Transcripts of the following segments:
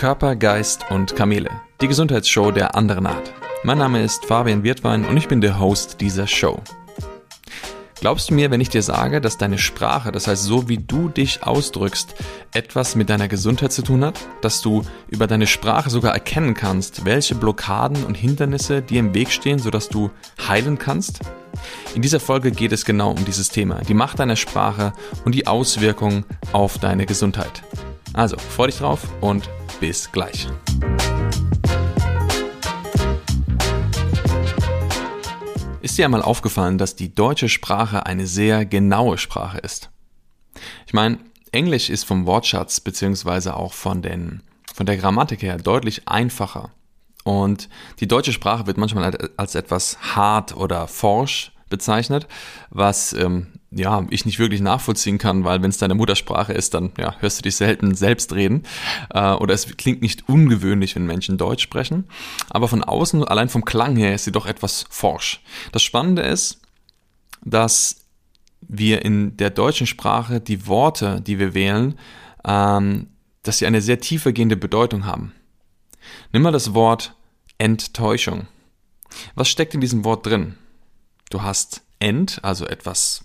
Körper, Geist und Kamele. Die Gesundheitsshow der anderen Art. Mein Name ist Fabian Wirtwein und ich bin der Host dieser Show. Glaubst du mir, wenn ich dir sage, dass deine Sprache, das heißt so wie du dich ausdrückst, etwas mit deiner Gesundheit zu tun hat? Dass du über deine Sprache sogar erkennen kannst, welche Blockaden und Hindernisse dir im Weg stehen, sodass du heilen kannst? In dieser Folge geht es genau um dieses Thema, die Macht deiner Sprache und die Auswirkungen auf deine Gesundheit. Also, freu dich drauf und bis gleich. Ist dir einmal aufgefallen, dass die deutsche Sprache eine sehr genaue Sprache ist? Ich meine, Englisch ist vom Wortschatz beziehungsweise auch von, den, von der Grammatik her deutlich einfacher. Und die deutsche Sprache wird manchmal als etwas hart oder forsch bezeichnet, was ähm, ja, ich nicht wirklich nachvollziehen kann, weil wenn es deine Muttersprache ist, dann ja, hörst du dich selten selbst reden. Äh, oder es klingt nicht ungewöhnlich, wenn Menschen Deutsch sprechen. Aber von außen, allein vom Klang her, ist sie doch etwas forsch. Das Spannende ist, dass wir in der deutschen Sprache die Worte, die wir wählen, ähm, dass sie eine sehr tiefergehende Bedeutung haben. Nimm mal das Wort Enttäuschung. Was steckt in diesem Wort drin? Du hast Ent, also etwas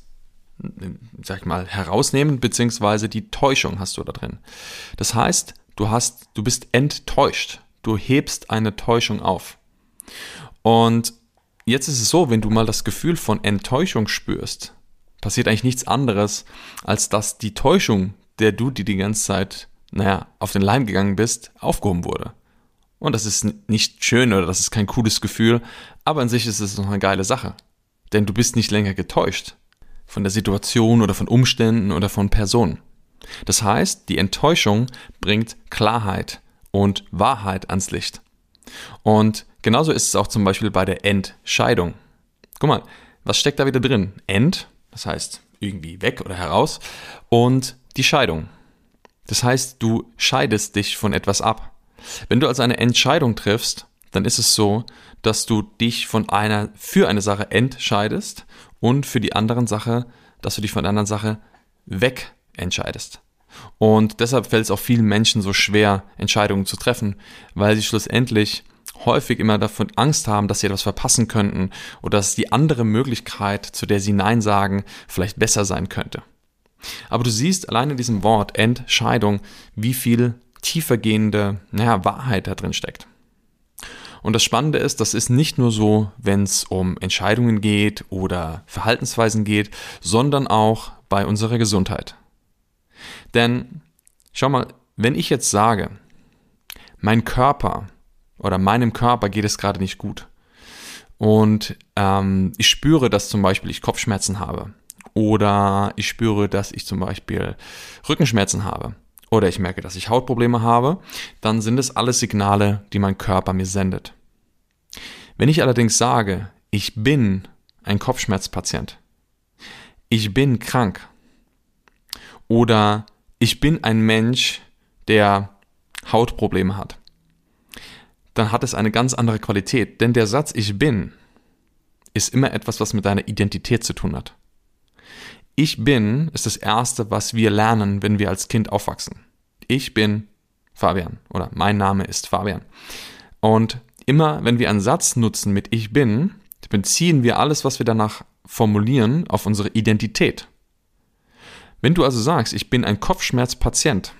sag ich mal, herausnehmen, beziehungsweise die Täuschung hast du da drin. Das heißt, du hast, du bist enttäuscht. Du hebst eine Täuschung auf. Und jetzt ist es so, wenn du mal das Gefühl von Enttäuschung spürst, passiert eigentlich nichts anderes, als dass die Täuschung, der du dir die ganze Zeit, naja, auf den Leim gegangen bist, aufgehoben wurde. Und das ist nicht schön oder das ist kein cooles Gefühl, aber an sich ist es noch eine geile Sache. Denn du bist nicht länger getäuscht von der Situation oder von Umständen oder von Personen. Das heißt, die Enttäuschung bringt Klarheit und Wahrheit ans Licht. Und genauso ist es auch zum Beispiel bei der Entscheidung. Guck mal, was steckt da wieder drin? End, das heißt irgendwie weg oder heraus, und die Scheidung. Das heißt, du scheidest dich von etwas ab. Wenn du also eine Entscheidung triffst, dann ist es so, dass du dich von einer für eine Sache entscheidest und für die anderen Sache, dass du dich von der anderen Sache weg entscheidest. Und deshalb fällt es auch vielen Menschen so schwer, Entscheidungen zu treffen, weil sie schlussendlich häufig immer davon Angst haben, dass sie etwas verpassen könnten oder dass die andere Möglichkeit, zu der sie Nein sagen, vielleicht besser sein könnte. Aber du siehst allein in diesem Wort Entscheidung, wie viel tiefergehende naja, Wahrheit da drin steckt. Und das Spannende ist, das ist nicht nur so, wenn es um Entscheidungen geht oder Verhaltensweisen geht, sondern auch bei unserer Gesundheit. Denn schau mal, wenn ich jetzt sage, mein Körper oder meinem Körper geht es gerade nicht gut und ähm, ich spüre, dass zum Beispiel ich Kopfschmerzen habe oder ich spüre, dass ich zum Beispiel Rückenschmerzen habe oder ich merke, dass ich Hautprobleme habe, dann sind es alles Signale, die mein Körper mir sendet. Wenn ich allerdings sage, ich bin ein Kopfschmerzpatient, ich bin krank oder ich bin ein Mensch, der Hautprobleme hat, dann hat es eine ganz andere Qualität. Denn der Satz ich bin ist immer etwas, was mit deiner Identität zu tun hat. Ich bin ist das Erste, was wir lernen, wenn wir als Kind aufwachsen. Ich bin Fabian oder mein Name ist Fabian. Und immer, wenn wir einen Satz nutzen mit ich bin, beziehen wir alles, was wir danach formulieren, auf unsere Identität. Wenn du also sagst, ich bin ein Kopfschmerzpatient,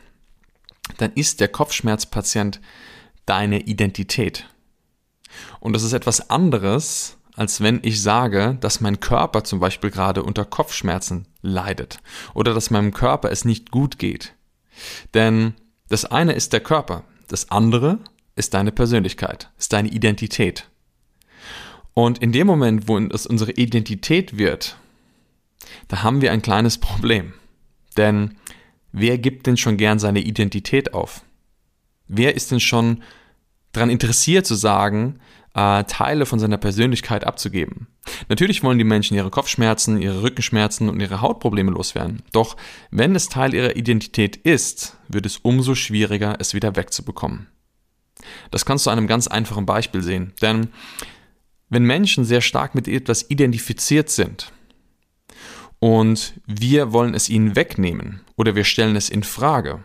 dann ist der Kopfschmerzpatient deine Identität. Und das ist etwas anderes, als wenn ich sage, dass mein Körper zum Beispiel gerade unter Kopfschmerzen leidet oder dass meinem Körper es nicht gut geht. Denn das eine ist der Körper, das andere ist deine Persönlichkeit, ist deine Identität. Und in dem Moment, wo es unsere Identität wird, da haben wir ein kleines Problem. Denn wer gibt denn schon gern seine Identität auf? Wer ist denn schon daran interessiert zu sagen, äh, Teile von seiner Persönlichkeit abzugeben. Natürlich wollen die Menschen ihre Kopfschmerzen, ihre Rückenschmerzen und ihre Hautprobleme loswerden. Doch wenn es Teil ihrer Identität ist, wird es umso schwieriger, es wieder wegzubekommen. Das kannst du an einem ganz einfachen Beispiel sehen. Denn wenn Menschen sehr stark mit etwas identifiziert sind und wir wollen es ihnen wegnehmen oder wir stellen es in Frage,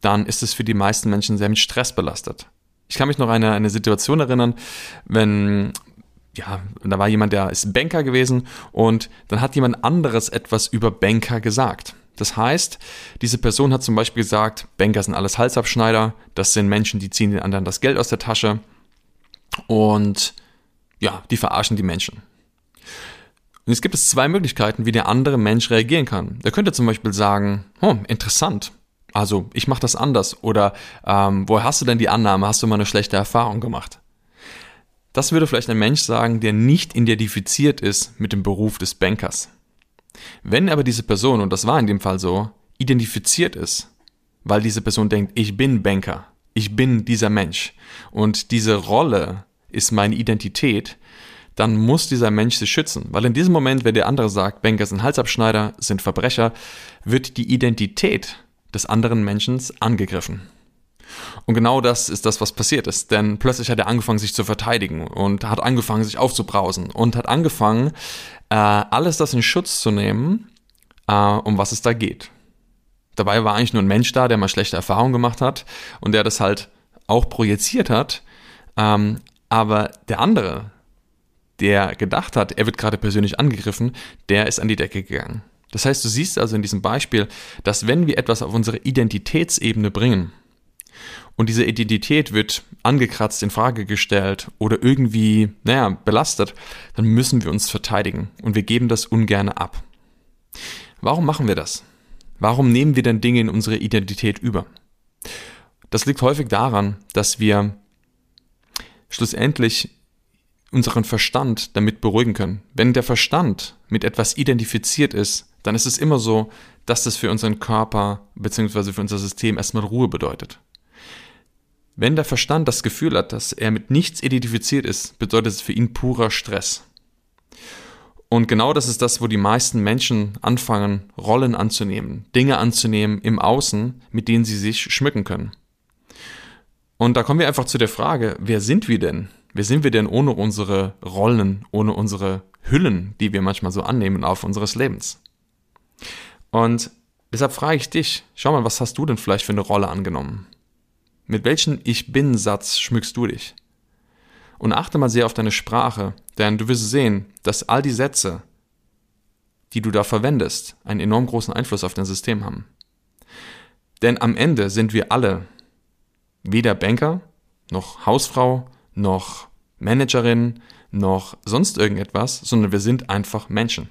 dann ist es für die meisten Menschen sehr mit Stress belastet. Ich kann mich noch an eine, eine Situation erinnern, wenn ja, da war jemand, der ist Banker gewesen und dann hat jemand anderes etwas über Banker gesagt. Das heißt, diese Person hat zum Beispiel gesagt, Banker sind alles Halsabschneider, das sind Menschen, die ziehen den anderen das Geld aus der Tasche und ja, die verarschen die Menschen. Und jetzt gibt es zwei Möglichkeiten, wie der andere Mensch reagieren kann. Der könnte zum Beispiel sagen, oh, interessant, also ich mache das anders oder ähm, woher hast du denn die Annahme, hast du mal eine schlechte Erfahrung gemacht? Das würde vielleicht ein Mensch sagen, der nicht identifiziert ist mit dem Beruf des Bankers. Wenn aber diese Person, und das war in dem Fall so, identifiziert ist, weil diese Person denkt, ich bin Banker, ich bin dieser Mensch und diese Rolle ist meine Identität, dann muss dieser Mensch sich schützen. Weil in diesem Moment, wenn der andere sagt, Banker sind Halsabschneider, sind Verbrecher, wird die Identität des anderen Menschen angegriffen. Und genau das ist das, was passiert ist. Denn plötzlich hat er angefangen, sich zu verteidigen und hat angefangen, sich aufzubrausen und hat angefangen, äh, alles das in Schutz zu nehmen, äh, um was es da geht. Dabei war eigentlich nur ein Mensch da, der mal schlechte Erfahrungen gemacht hat und der das halt auch projiziert hat. Ähm, aber der andere, der gedacht hat, er wird gerade persönlich angegriffen, der ist an die Decke gegangen. Das heißt, du siehst also in diesem Beispiel, dass wenn wir etwas auf unsere Identitätsebene bringen und diese Identität wird angekratzt, in Frage gestellt oder irgendwie, naja, belastet, dann müssen wir uns verteidigen und wir geben das ungern ab. Warum machen wir das? Warum nehmen wir denn Dinge in unsere Identität über? Das liegt häufig daran, dass wir schlussendlich unseren Verstand damit beruhigen können. Wenn der Verstand mit etwas identifiziert ist, dann ist es immer so, dass das für unseren Körper bzw. für unser System erstmal Ruhe bedeutet. Wenn der Verstand das Gefühl hat, dass er mit nichts identifiziert ist, bedeutet es für ihn purer Stress. Und genau das ist das, wo die meisten Menschen anfangen, Rollen anzunehmen, Dinge anzunehmen im Außen, mit denen sie sich schmücken können. Und da kommen wir einfach zu der Frage, wer sind wir denn? Wer sind wir denn ohne unsere Rollen, ohne unsere Hüllen, die wir manchmal so annehmen auf unseres Lebens? Und deshalb frage ich dich, schau mal, was hast du denn vielleicht für eine Rolle angenommen? Mit welchem Ich bin-Satz schmückst du dich? Und achte mal sehr auf deine Sprache, denn du wirst sehen, dass all die Sätze, die du da verwendest, einen enorm großen Einfluss auf dein System haben. Denn am Ende sind wir alle weder Banker, noch Hausfrau, noch Managerin, noch sonst irgendetwas, sondern wir sind einfach Menschen.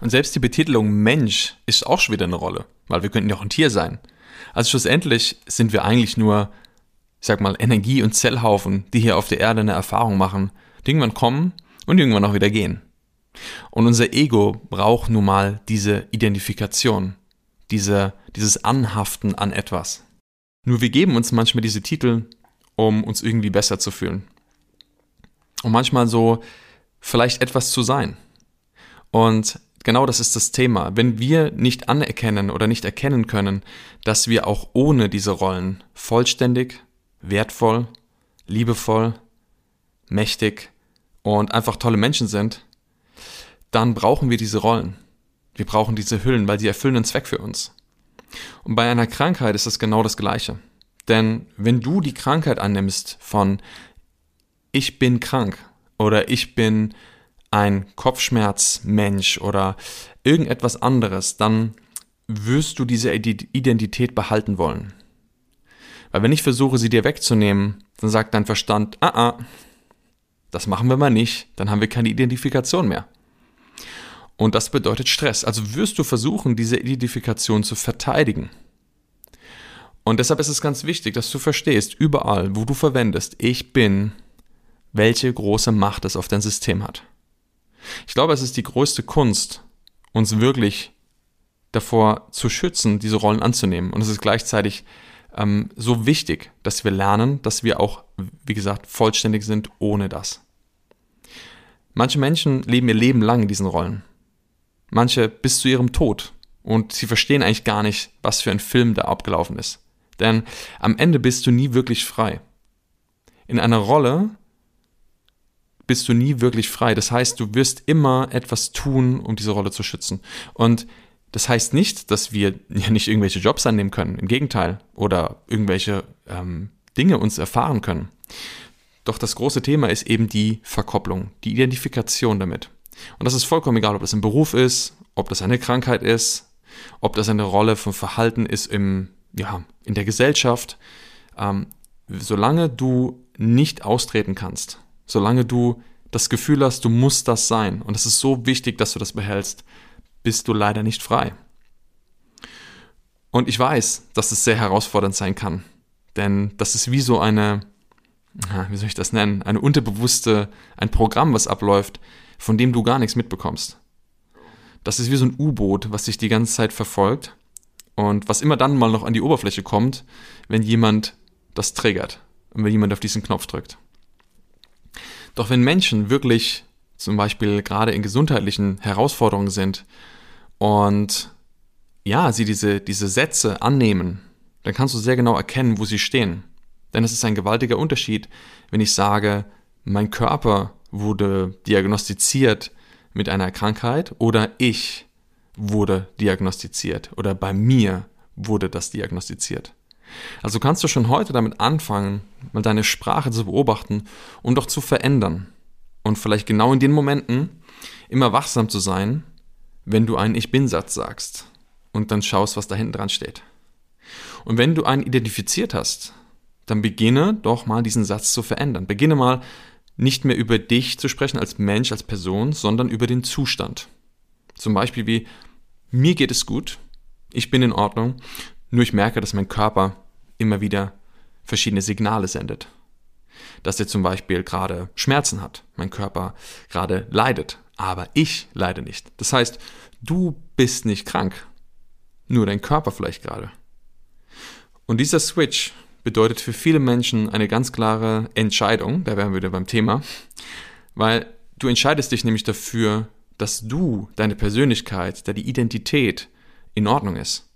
Und selbst die Betitelung Mensch ist auch schon wieder eine Rolle, weil wir könnten ja auch ein Tier sein. Also schlussendlich sind wir eigentlich nur, ich sag mal, Energie- und Zellhaufen, die hier auf der Erde eine Erfahrung machen, die irgendwann kommen und irgendwann auch wieder gehen. Und unser Ego braucht nun mal diese Identifikation, diese, dieses Anhaften an etwas. Nur wir geben uns manchmal diese Titel, um uns irgendwie besser zu fühlen. Und manchmal so vielleicht etwas zu sein. Und genau das ist das Thema. Wenn wir nicht anerkennen oder nicht erkennen können, dass wir auch ohne diese Rollen vollständig, wertvoll, liebevoll, mächtig und einfach tolle Menschen sind, dann brauchen wir diese Rollen. Wir brauchen diese Hüllen, weil sie erfüllen einen Zweck für uns. Und bei einer Krankheit ist es genau das Gleiche. Denn wenn du die Krankheit annimmst von ich bin krank oder ich bin ein Kopfschmerzmensch oder irgendetwas anderes, dann wirst du diese Identität behalten wollen. Weil wenn ich versuche, sie dir wegzunehmen, dann sagt dein Verstand, ah, ah, das machen wir mal nicht, dann haben wir keine Identifikation mehr. Und das bedeutet Stress. Also wirst du versuchen, diese Identifikation zu verteidigen. Und deshalb ist es ganz wichtig, dass du verstehst, überall, wo du verwendest, ich bin, welche große Macht es auf dein System hat. Ich glaube, es ist die größte Kunst, uns wirklich davor zu schützen, diese Rollen anzunehmen. Und es ist gleichzeitig ähm, so wichtig, dass wir lernen, dass wir auch, wie gesagt, vollständig sind ohne das. Manche Menschen leben ihr Leben lang in diesen Rollen. Manche bis zu ihrem Tod. Und sie verstehen eigentlich gar nicht, was für ein Film da abgelaufen ist. Denn am Ende bist du nie wirklich frei. In einer Rolle bist du nie wirklich frei. Das heißt, du wirst immer etwas tun, um diese Rolle zu schützen. Und Das heißt nicht, dass wir ja nicht irgendwelche Jobs annehmen können, im Gegenteil, oder irgendwelche ähm, Dinge uns erfahren können. Doch das große Thema ist eben die Verkopplung, die Identifikation damit. Und das ist vollkommen egal, ob das ein Beruf ist, ob das eine Krankheit ist, ob das eine Rolle von Verhalten ist im, ja, in der Gesellschaft. Ähm, solange du nicht austreten kannst, solange du das Gefühl hast, du musst das sein, und es ist so wichtig, dass du das behältst, bist du leider nicht frei. Und ich weiß, dass es sehr herausfordernd sein kann, denn das ist wie so eine, wie soll ich das nennen, eine unterbewusste, ein Programm, was abläuft, von dem du gar nichts mitbekommst. Das ist wie so ein U-Boot, was dich die ganze Zeit verfolgt und was immer dann mal noch an die Oberfläche kommt, wenn jemand das triggert und wenn jemand auf diesen Knopf drückt. Doch wenn Menschen wirklich zum Beispiel gerade in gesundheitlichen Herausforderungen sind und ja, sie diese, diese Sätze annehmen, dann kannst du sehr genau erkennen, wo sie stehen. Denn es ist ein gewaltiger Unterschied, wenn ich sage, mein Körper wurde diagnostiziert mit einer Krankheit oder ich wurde diagnostiziert oder bei mir wurde das diagnostiziert. Also kannst du schon heute damit anfangen, mal deine Sprache zu beobachten und doch zu verändern. Und vielleicht genau in den Momenten immer wachsam zu sein, wenn du einen Ich bin-Satz sagst und dann schaust, was da hinten dran steht. Und wenn du einen identifiziert hast, dann beginne doch mal diesen Satz zu verändern. Beginne mal nicht mehr über dich zu sprechen als Mensch, als Person, sondern über den Zustand. Zum Beispiel wie, mir geht es gut, ich bin in Ordnung, nur ich merke, dass mein Körper immer wieder verschiedene Signale sendet. Dass er zum Beispiel gerade Schmerzen hat, mein Körper gerade leidet, aber ich leide nicht. Das heißt, du bist nicht krank, nur dein Körper vielleicht gerade. Und dieser Switch bedeutet für viele Menschen eine ganz klare Entscheidung, da wären wir wieder beim Thema, weil du entscheidest dich nämlich dafür, dass du, deine Persönlichkeit, deine Identität in Ordnung ist.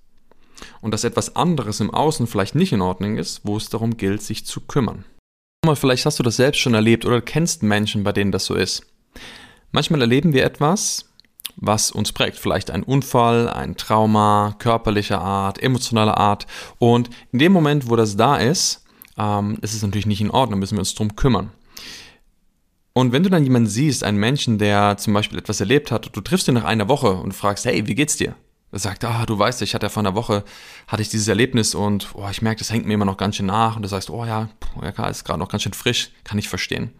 Und dass etwas anderes im Außen vielleicht nicht in Ordnung ist, wo es darum gilt, sich zu kümmern. Vielleicht hast du das selbst schon erlebt oder kennst Menschen, bei denen das so ist. Manchmal erleben wir etwas, was uns prägt. Vielleicht ein Unfall, ein Trauma, körperlicher Art, emotionaler Art. Und in dem Moment, wo das da ist, ähm, ist es natürlich nicht in Ordnung, müssen wir uns darum kümmern. Und wenn du dann jemanden siehst, einen Menschen, der zum Beispiel etwas erlebt hat, und du triffst ihn nach einer Woche und fragst, hey, wie geht's dir? Sagt, ah, du weißt, ich hatte ja vor einer Woche, hatte ich dieses Erlebnis und oh, ich merke, das hängt mir immer noch ganz schön nach. Und du sagst, oh ja, ja klar, ist gerade noch ganz schön frisch, kann ich verstehen.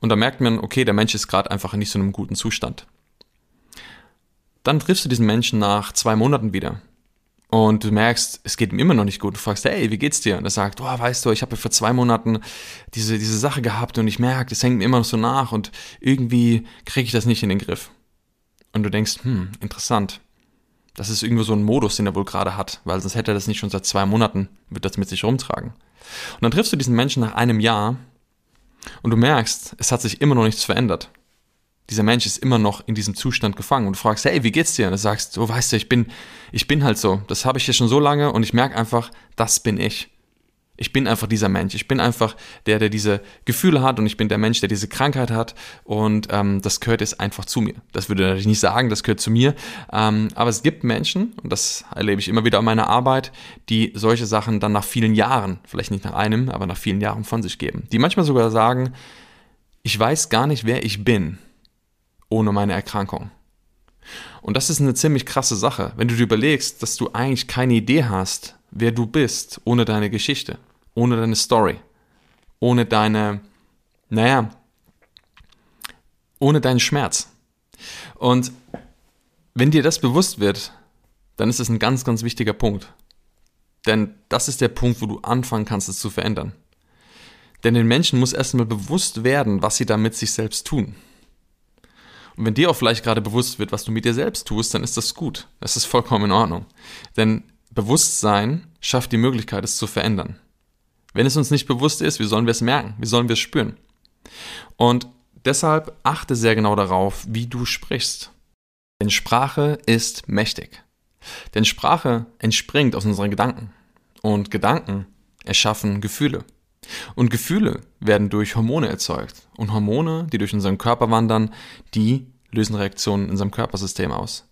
Und da merkt man, okay, der Mensch ist gerade einfach in nicht so einem guten Zustand. Dann triffst du diesen Menschen nach zwei Monaten wieder. Und du merkst, es geht ihm immer noch nicht gut. Du fragst, hey, wie geht's dir? Und er sagt, oh, weißt du, ich habe ja vor zwei Monaten diese, diese Sache gehabt und ich merke, es hängt mir immer noch so nach und irgendwie kriege ich das nicht in den Griff. Und du denkst, hm, interessant. Das ist irgendwo so ein Modus, den er wohl gerade hat, weil sonst hätte er das nicht schon seit zwei Monaten, wird das mit sich rumtragen. Und dann triffst du diesen Menschen nach einem Jahr und du merkst, es hat sich immer noch nichts verändert dieser Mensch ist immer noch in diesem Zustand gefangen und du fragst, hey, wie geht's dir? Und du sagst, du weißt ja, ich bin, ich bin halt so. Das habe ich ja schon so lange und ich merke einfach, das bin ich. Ich bin einfach dieser Mensch. Ich bin einfach der, der diese Gefühle hat und ich bin der Mensch, der diese Krankheit hat und ähm, das gehört jetzt einfach zu mir. Das würde natürlich nicht sagen, das gehört zu mir, ähm, aber es gibt Menschen und das erlebe ich immer wieder in meiner Arbeit, die solche Sachen dann nach vielen Jahren, vielleicht nicht nach einem, aber nach vielen Jahren von sich geben. Die manchmal sogar sagen, ich weiß gar nicht, wer ich bin ohne meine Erkrankung. Und das ist eine ziemlich krasse Sache, wenn du dir überlegst, dass du eigentlich keine Idee hast, wer du bist, ohne deine Geschichte, ohne deine Story, ohne deine, naja, ohne deinen Schmerz. Und wenn dir das bewusst wird, dann ist es ein ganz, ganz wichtiger Punkt. Denn das ist der Punkt, wo du anfangen kannst, es zu verändern. Denn den Menschen muss erstmal bewusst werden, was sie da mit sich selbst tun. Und wenn dir auch vielleicht gerade bewusst wird, was du mit dir selbst tust, dann ist das gut. Das ist vollkommen in Ordnung. Denn Bewusstsein schafft die Möglichkeit, es zu verändern. Wenn es uns nicht bewusst ist, wie sollen wir es merken? Wie sollen wir es spüren? Und deshalb achte sehr genau darauf, wie du sprichst. Denn Sprache ist mächtig. Denn Sprache entspringt aus unseren Gedanken. Und Gedanken erschaffen Gefühle. Und Gefühle werden durch Hormone erzeugt. Und Hormone, die durch unseren Körper wandern, die lösen Reaktionen in unserem Körpersystem aus.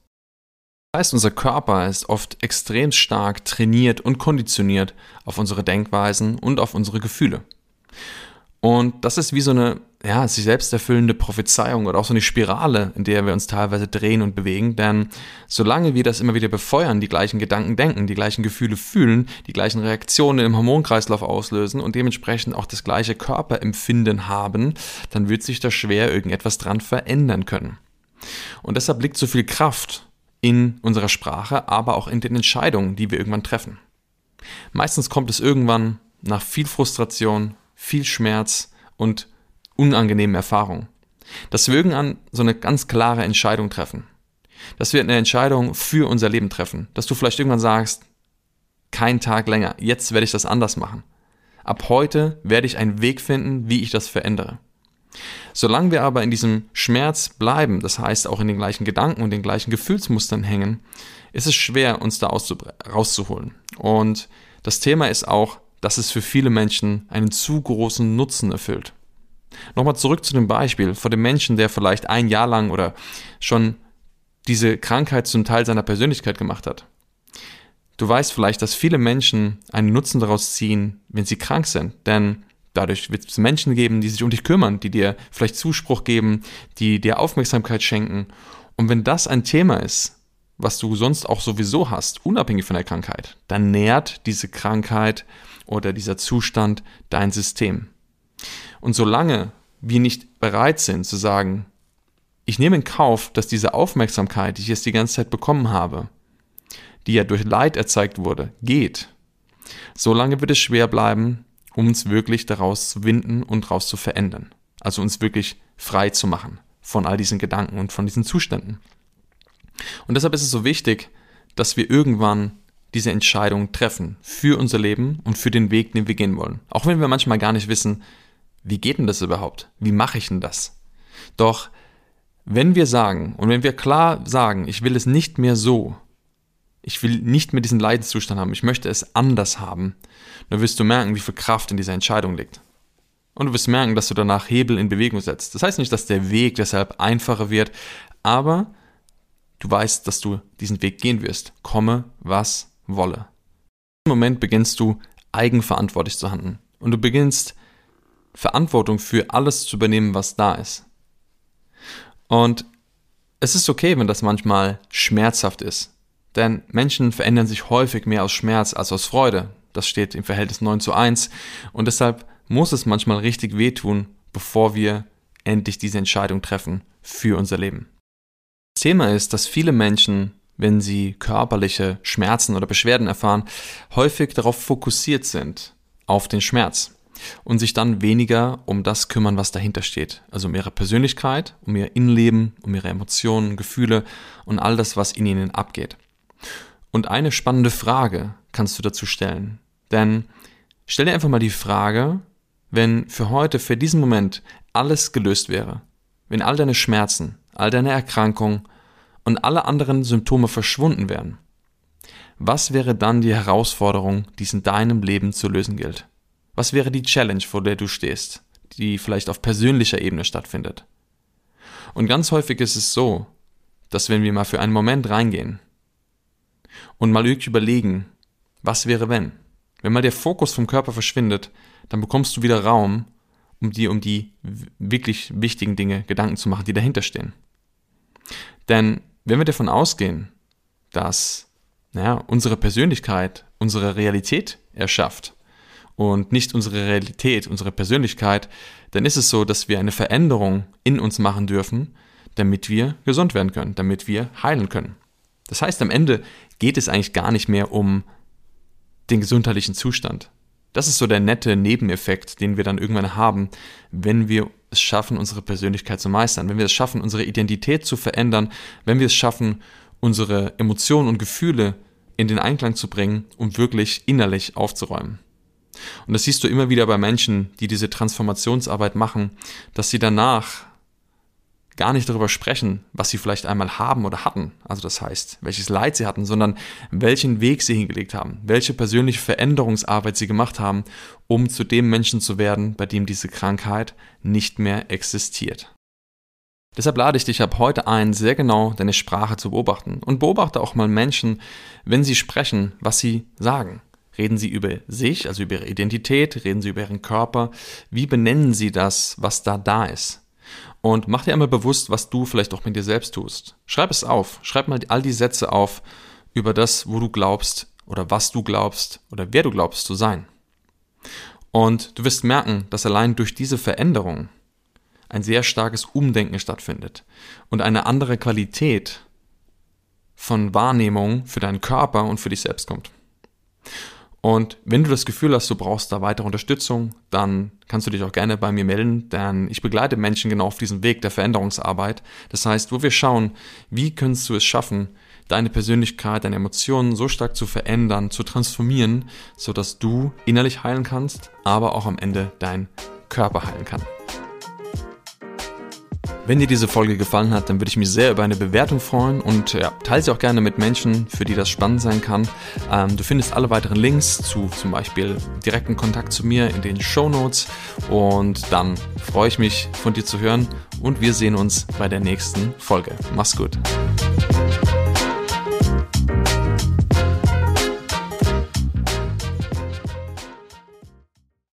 Heißt, unser Körper ist oft extrem stark trainiert und konditioniert auf unsere Denkweisen und auf unsere Gefühle. Und das ist wie so eine, ja, sich selbst erfüllende Prophezeiung oder auch so eine Spirale, in der wir uns teilweise drehen und bewegen. Denn solange wir das immer wieder befeuern, die gleichen Gedanken denken, die gleichen Gefühle fühlen, die gleichen Reaktionen im Hormonkreislauf auslösen und dementsprechend auch das gleiche Körperempfinden haben, dann wird sich da schwer irgendetwas dran verändern können. Und deshalb liegt so viel Kraft in unserer Sprache, aber auch in den Entscheidungen, die wir irgendwann treffen. Meistens kommt es irgendwann nach viel Frustration, viel Schmerz und unangenehmen Erfahrungen. Dass wir irgendwann so eine ganz klare Entscheidung treffen. Dass wir eine Entscheidung für unser Leben treffen. Dass du vielleicht irgendwann sagst, kein Tag länger, jetzt werde ich das anders machen. Ab heute werde ich einen Weg finden, wie ich das verändere. Solange wir aber in diesem Schmerz bleiben, das heißt auch in den gleichen Gedanken und den gleichen Gefühlsmustern hängen, ist es schwer, uns da rauszuholen. Und das Thema ist auch, dass es für viele Menschen einen zu großen Nutzen erfüllt. Nochmal zurück zu dem Beispiel von dem Menschen, der vielleicht ein Jahr lang oder schon diese Krankheit zum Teil seiner Persönlichkeit gemacht hat. Du weißt vielleicht, dass viele Menschen einen Nutzen daraus ziehen, wenn sie krank sind, denn dadurch wird es Menschen geben, die sich um dich kümmern, die dir vielleicht Zuspruch geben, die dir Aufmerksamkeit schenken. Und wenn das ein Thema ist, was du sonst auch sowieso hast, unabhängig von der Krankheit, dann nährt diese Krankheit oder dieser Zustand dein System. Und solange wir nicht bereit sind zu sagen, ich nehme in Kauf, dass diese Aufmerksamkeit, die ich jetzt die ganze Zeit bekommen habe, die ja durch Leid erzeugt wurde, geht, solange wird es schwer bleiben, um uns wirklich daraus zu winden und daraus zu verändern. Also uns wirklich frei zu machen von all diesen Gedanken und von diesen Zuständen. Und deshalb ist es so wichtig, dass wir irgendwann diese Entscheidung treffen für unser Leben und für den Weg, den wir gehen wollen. Auch wenn wir manchmal gar nicht wissen, wie geht denn das überhaupt? Wie mache ich denn das? Doch wenn wir sagen und wenn wir klar sagen, ich will es nicht mehr so, ich will nicht mehr diesen Leidenszustand haben, ich möchte es anders haben, dann wirst du merken, wie viel Kraft in dieser Entscheidung liegt. Und du wirst merken, dass du danach Hebel in Bewegung setzt. Das heißt nicht, dass der Weg deshalb einfacher wird, aber du weißt, dass du diesen Weg gehen wirst. Komme, was wolle. Im Moment beginnst du eigenverantwortlich zu handeln. Und du beginnst Verantwortung für alles zu übernehmen, was da ist. Und es ist okay, wenn das manchmal schmerzhaft ist. Denn Menschen verändern sich häufig mehr aus Schmerz als aus Freude. Das steht im Verhältnis 9 zu 1. Und deshalb muss es manchmal richtig wehtun, bevor wir endlich diese Entscheidung treffen für unser Leben. Das Thema ist, dass viele Menschen wenn sie körperliche Schmerzen oder Beschwerden erfahren, häufig darauf fokussiert sind, auf den Schmerz und sich dann weniger um das kümmern, was dahinter steht. Also um ihre Persönlichkeit, um ihr Innenleben, um ihre Emotionen, Gefühle und all das, was in ihnen abgeht. Und eine spannende Frage kannst du dazu stellen. Denn stell dir einfach mal die Frage, wenn für heute, für diesen Moment alles gelöst wäre, wenn all deine Schmerzen, all deine Erkrankungen, und alle anderen Symptome verschwunden wären, was wäre dann die Herausforderung, die es in deinem Leben zu lösen gilt? Was wäre die Challenge, vor der du stehst, die vielleicht auf persönlicher Ebene stattfindet? Und ganz häufig ist es so, dass wenn wir mal für einen Moment reingehen und mal überlegen, was wäre wenn? Wenn mal der Fokus vom Körper verschwindet, dann bekommst du wieder Raum, um dir um die wirklich wichtigen Dinge Gedanken zu machen, die dahinter stehen. Denn wenn wir davon ausgehen, dass naja, unsere Persönlichkeit unsere Realität erschafft und nicht unsere Realität, unsere Persönlichkeit, dann ist es so, dass wir eine Veränderung in uns machen dürfen, damit wir gesund werden können, damit wir heilen können. Das heißt, am Ende geht es eigentlich gar nicht mehr um den gesundheitlichen Zustand. Das ist so der nette Nebeneffekt, den wir dann irgendwann haben, wenn wir es schaffen, unsere Persönlichkeit zu meistern, wenn wir es schaffen, unsere Identität zu verändern, wenn wir es schaffen, unsere Emotionen und Gefühle in den Einklang zu bringen, um wirklich innerlich aufzuräumen. Und das siehst du immer wieder bei Menschen, die diese Transformationsarbeit machen, dass sie danach gar nicht darüber sprechen, was sie vielleicht einmal haben oder hatten, also das heißt, welches Leid sie hatten, sondern welchen Weg sie hingelegt haben, welche persönliche Veränderungsarbeit sie gemacht haben, um zu dem Menschen zu werden, bei dem diese Krankheit nicht mehr existiert. Deshalb lade ich dich ab heute ein, sehr genau deine Sprache zu beobachten und beobachte auch mal Menschen, wenn sie sprechen, was sie sagen. Reden sie über sich, also über ihre Identität, reden sie über ihren Körper, wie benennen sie das, was da da ist? Und mach dir einmal bewusst, was du vielleicht auch mit dir selbst tust. Schreib es auf, schreib mal all die Sätze auf über das, wo du glaubst oder was du glaubst oder wer du glaubst zu sein. Und du wirst merken, dass allein durch diese Veränderung ein sehr starkes Umdenken stattfindet und eine andere Qualität von Wahrnehmung für deinen Körper und für dich selbst kommt. Und wenn du das Gefühl hast, du brauchst da weitere Unterstützung, dann kannst du dich auch gerne bei mir melden, denn ich begleite Menschen genau auf diesem Weg der Veränderungsarbeit. Das heißt, wo wir schauen, wie kannst du es schaffen, deine Persönlichkeit, deine Emotionen so stark zu verändern, zu transformieren, sodass du innerlich heilen kannst, aber auch am Ende dein Körper heilen kann. Wenn dir diese Folge gefallen hat, dann würde ich mich sehr über eine Bewertung freuen und ja, teile sie auch gerne mit Menschen, für die das spannend sein kann. Ähm, du findest alle weiteren Links zu zum Beispiel direkten Kontakt zu mir in den Show Notes und dann freue ich mich von dir zu hören und wir sehen uns bei der nächsten Folge. Mach's gut.